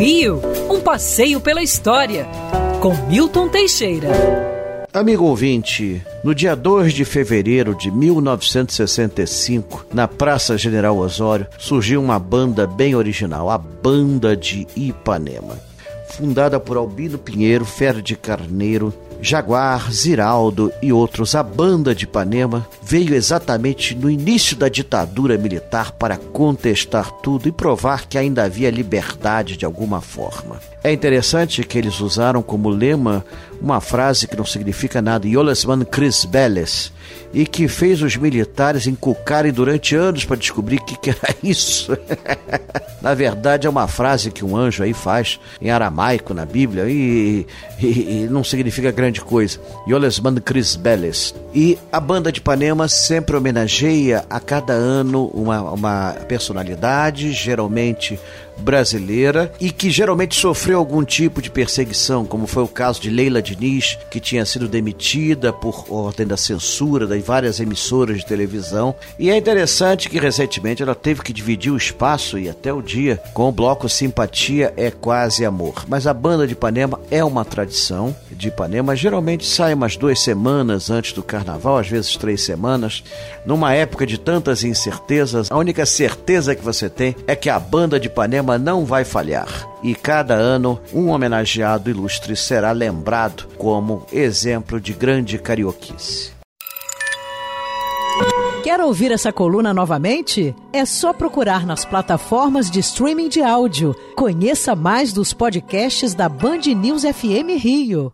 Rio, um passeio pela história, com Milton Teixeira. Amigo ouvinte, no dia 2 de fevereiro de 1965, na Praça General Osório, surgiu uma banda bem original, a Banda de Ipanema. Fundada por Albino Pinheiro, Ferdi Carneiro, Jaguar, Ziraldo e outros, a banda de Ipanema veio exatamente no início da ditadura militar para contestar tudo e provar que ainda havia liberdade de alguma forma. É interessante que eles usaram como lema uma frase que não significa nada, Yolesman Chris Belles, e que fez os militares inculcarem durante anos para descobrir o que, que era isso. na verdade, é uma frase que um anjo aí faz em aramaico na Bíblia e, e, e não significa grande coisa. Yolesman Chris Belles. E a banda de Ipanema sempre homenageia a cada ano uma, uma personalidade, geralmente brasileira e que geralmente sofreu algum tipo de perseguição, como foi o caso de Leila Diniz, que tinha sido demitida por ordem da censura de várias emissoras de televisão. E é interessante que recentemente ela teve que dividir o espaço e até o dia com o bloco Simpatia é Quase Amor. Mas a banda de Ipanema é uma tradição de Ipanema, geralmente sai umas duas semanas antes do carnaval, às vezes três semanas. Numa época de tantas incertezas, a única certeza que você tem é que a banda de Ipanema não vai falhar e cada ano um homenageado ilustre será lembrado como exemplo de grande carioquice. Quer ouvir essa coluna novamente? É só procurar nas plataformas de streaming de áudio. Conheça mais dos podcasts da Band News FM Rio.